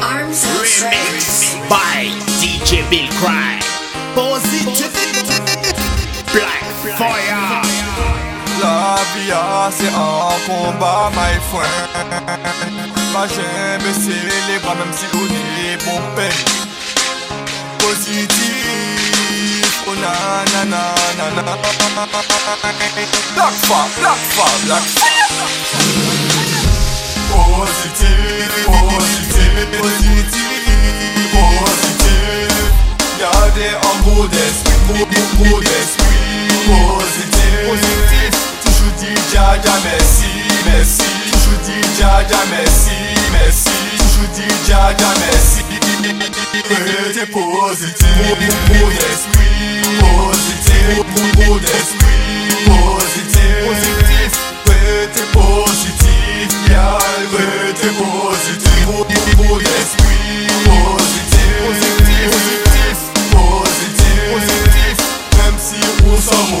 Arms Remix by DJ Bill Cry. Positive. Black Fire. La vie c'est un combat, my friend. Pas les bras, même si on est bon peine. Positif, oh na na na na na. Black fire, black fire, black fire. Positif. Gardez un mot d'esprit, mot, mot, mot d'esprit. Positif, positif. Toujours dit Jaja merci, merci. Toujours dit Jaja merci, merci. Toujours dit Jaja merci. Restez positif,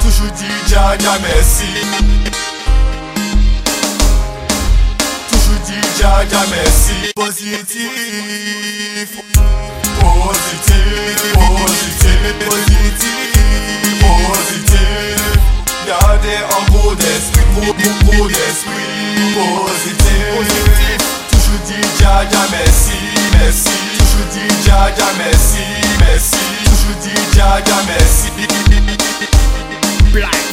Toujours dit Jaja merci Toujours dit Jaja merci Positif. Positif. Positif. Positif. Gardez un beau d'esprit. Beau, d'esprit. Positif. Toujours dit Jaja merci Dja mersi, mersi Toujou di Dja Dja mersi Black